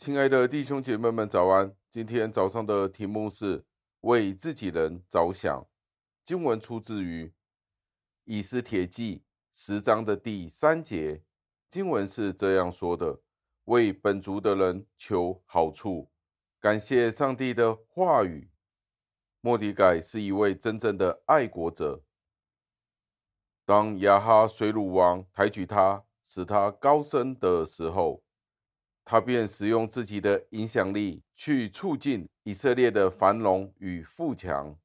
亲爱的弟兄姐妹们，早安！今天早上的题目是为自己人着想。经文出自于以斯帖记十章的第三节。经文是这样说的：“为本族的人求好处，感谢上帝的话语。”莫迪改是一位真正的爱国者。当亚哈水鲁王抬举他，使他高升的时候，他便使用自己的影响力去促进以色列的繁荣与富强。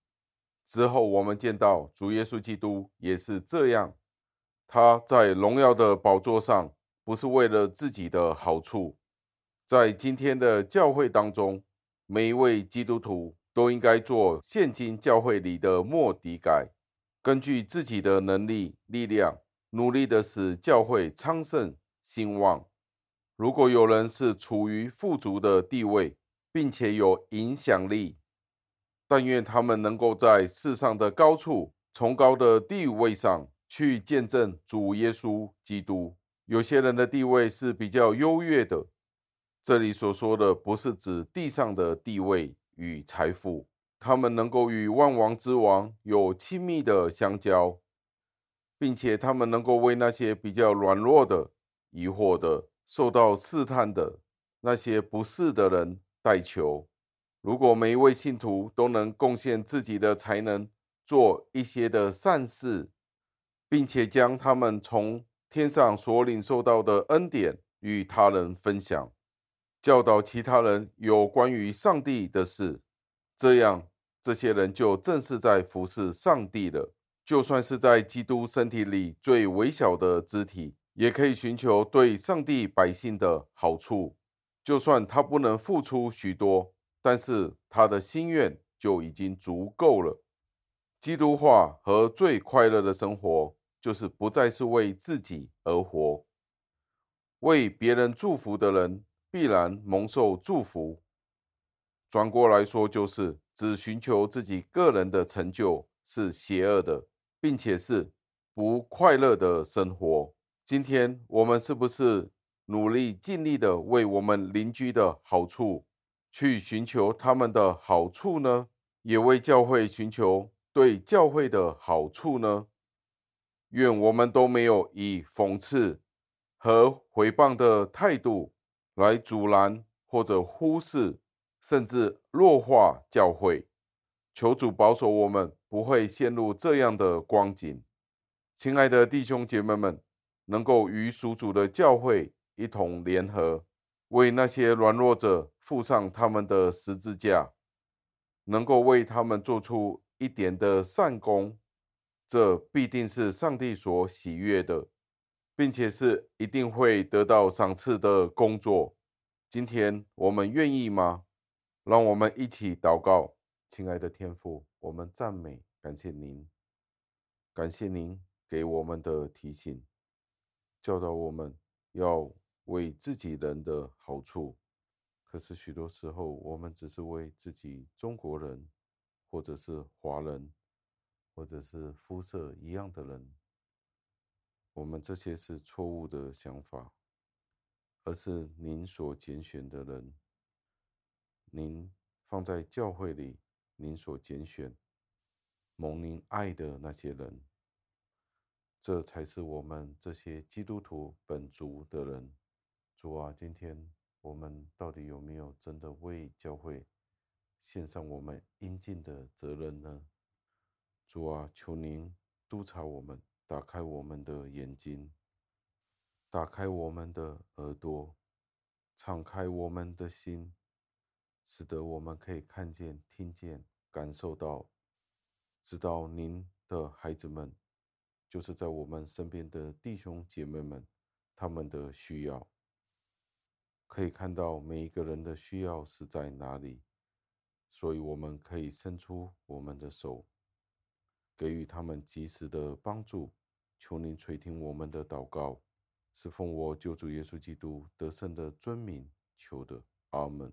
之后，我们见到主耶稣基督也是这样，他在荣耀的宝座上，不是为了自己的好处。在今天的教会当中，每一位基督徒都应该做现今教会里的莫迪改。根据自己的能力、力量，努力的使教会昌盛兴旺。如果有人是处于富足的地位，并且有影响力，但愿他们能够在世上的高处、崇高的地位上去见证主耶稣基督。有些人的地位是比较优越的，这里所说的不是指地上的地位与财富。他们能够与万王之王有亲密的相交，并且他们能够为那些比较软弱的、疑惑的、受到试探的那些不义的人代求。如果每一位信徒都能贡献自己的才能，做一些的善事，并且将他们从天上所领受到的恩典与他人分享，教导其他人有关于上帝的事，这样。这些人就正是在服侍上帝了。就算是在基督身体里最微小的肢体，也可以寻求对上帝百姓的好处。就算他不能付出许多，但是他的心愿就已经足够了。基督化和最快乐的生活，就是不再是为自己而活。为别人祝福的人，必然蒙受祝福。转过来说，就是。只寻求自己个人的成就是邪恶的，并且是不快乐的生活。今天我们是不是努力尽力的为我们邻居的好处去寻求他们的好处呢？也为教会寻求对教会的好处呢？愿我们都没有以讽刺和毁谤的态度来阻拦或者忽视。甚至弱化教会，求主保守我们不会陷入这样的光景。亲爱的弟兄姐妹们，能够与属主的教会一同联合，为那些软弱者负上他们的十字架，能够为他们做出一点的善功，这必定是上帝所喜悦的，并且是一定会得到赏赐的工作。今天我们愿意吗？让我们一起祷告，亲爱的天父，我们赞美感谢您，感谢您给我们的提醒，教导我们要为自己人的好处。可是许多时候，我们只是为自己中国人，或者是华人，或者是肤色一样的人，我们这些是错误的想法，而是您所拣选的人。您放在教会里，您所拣选、蒙您爱的那些人，这才是我们这些基督徒本族的人。主啊，今天我们到底有没有真的为教会献上我们应尽的责任呢？主啊，求您督察我们，打开我们的眼睛，打开我们的耳朵，敞开我们的心。使得我们可以看见、听见、感受到，知道您的孩子们，就是在我们身边的弟兄姐妹们，他们的需要，可以看到每一个人的需要是在哪里，所以我们可以伸出我们的手，给予他们及时的帮助。求您垂听我们的祷告，是奉我救主耶稣基督得胜的尊名求的，阿门。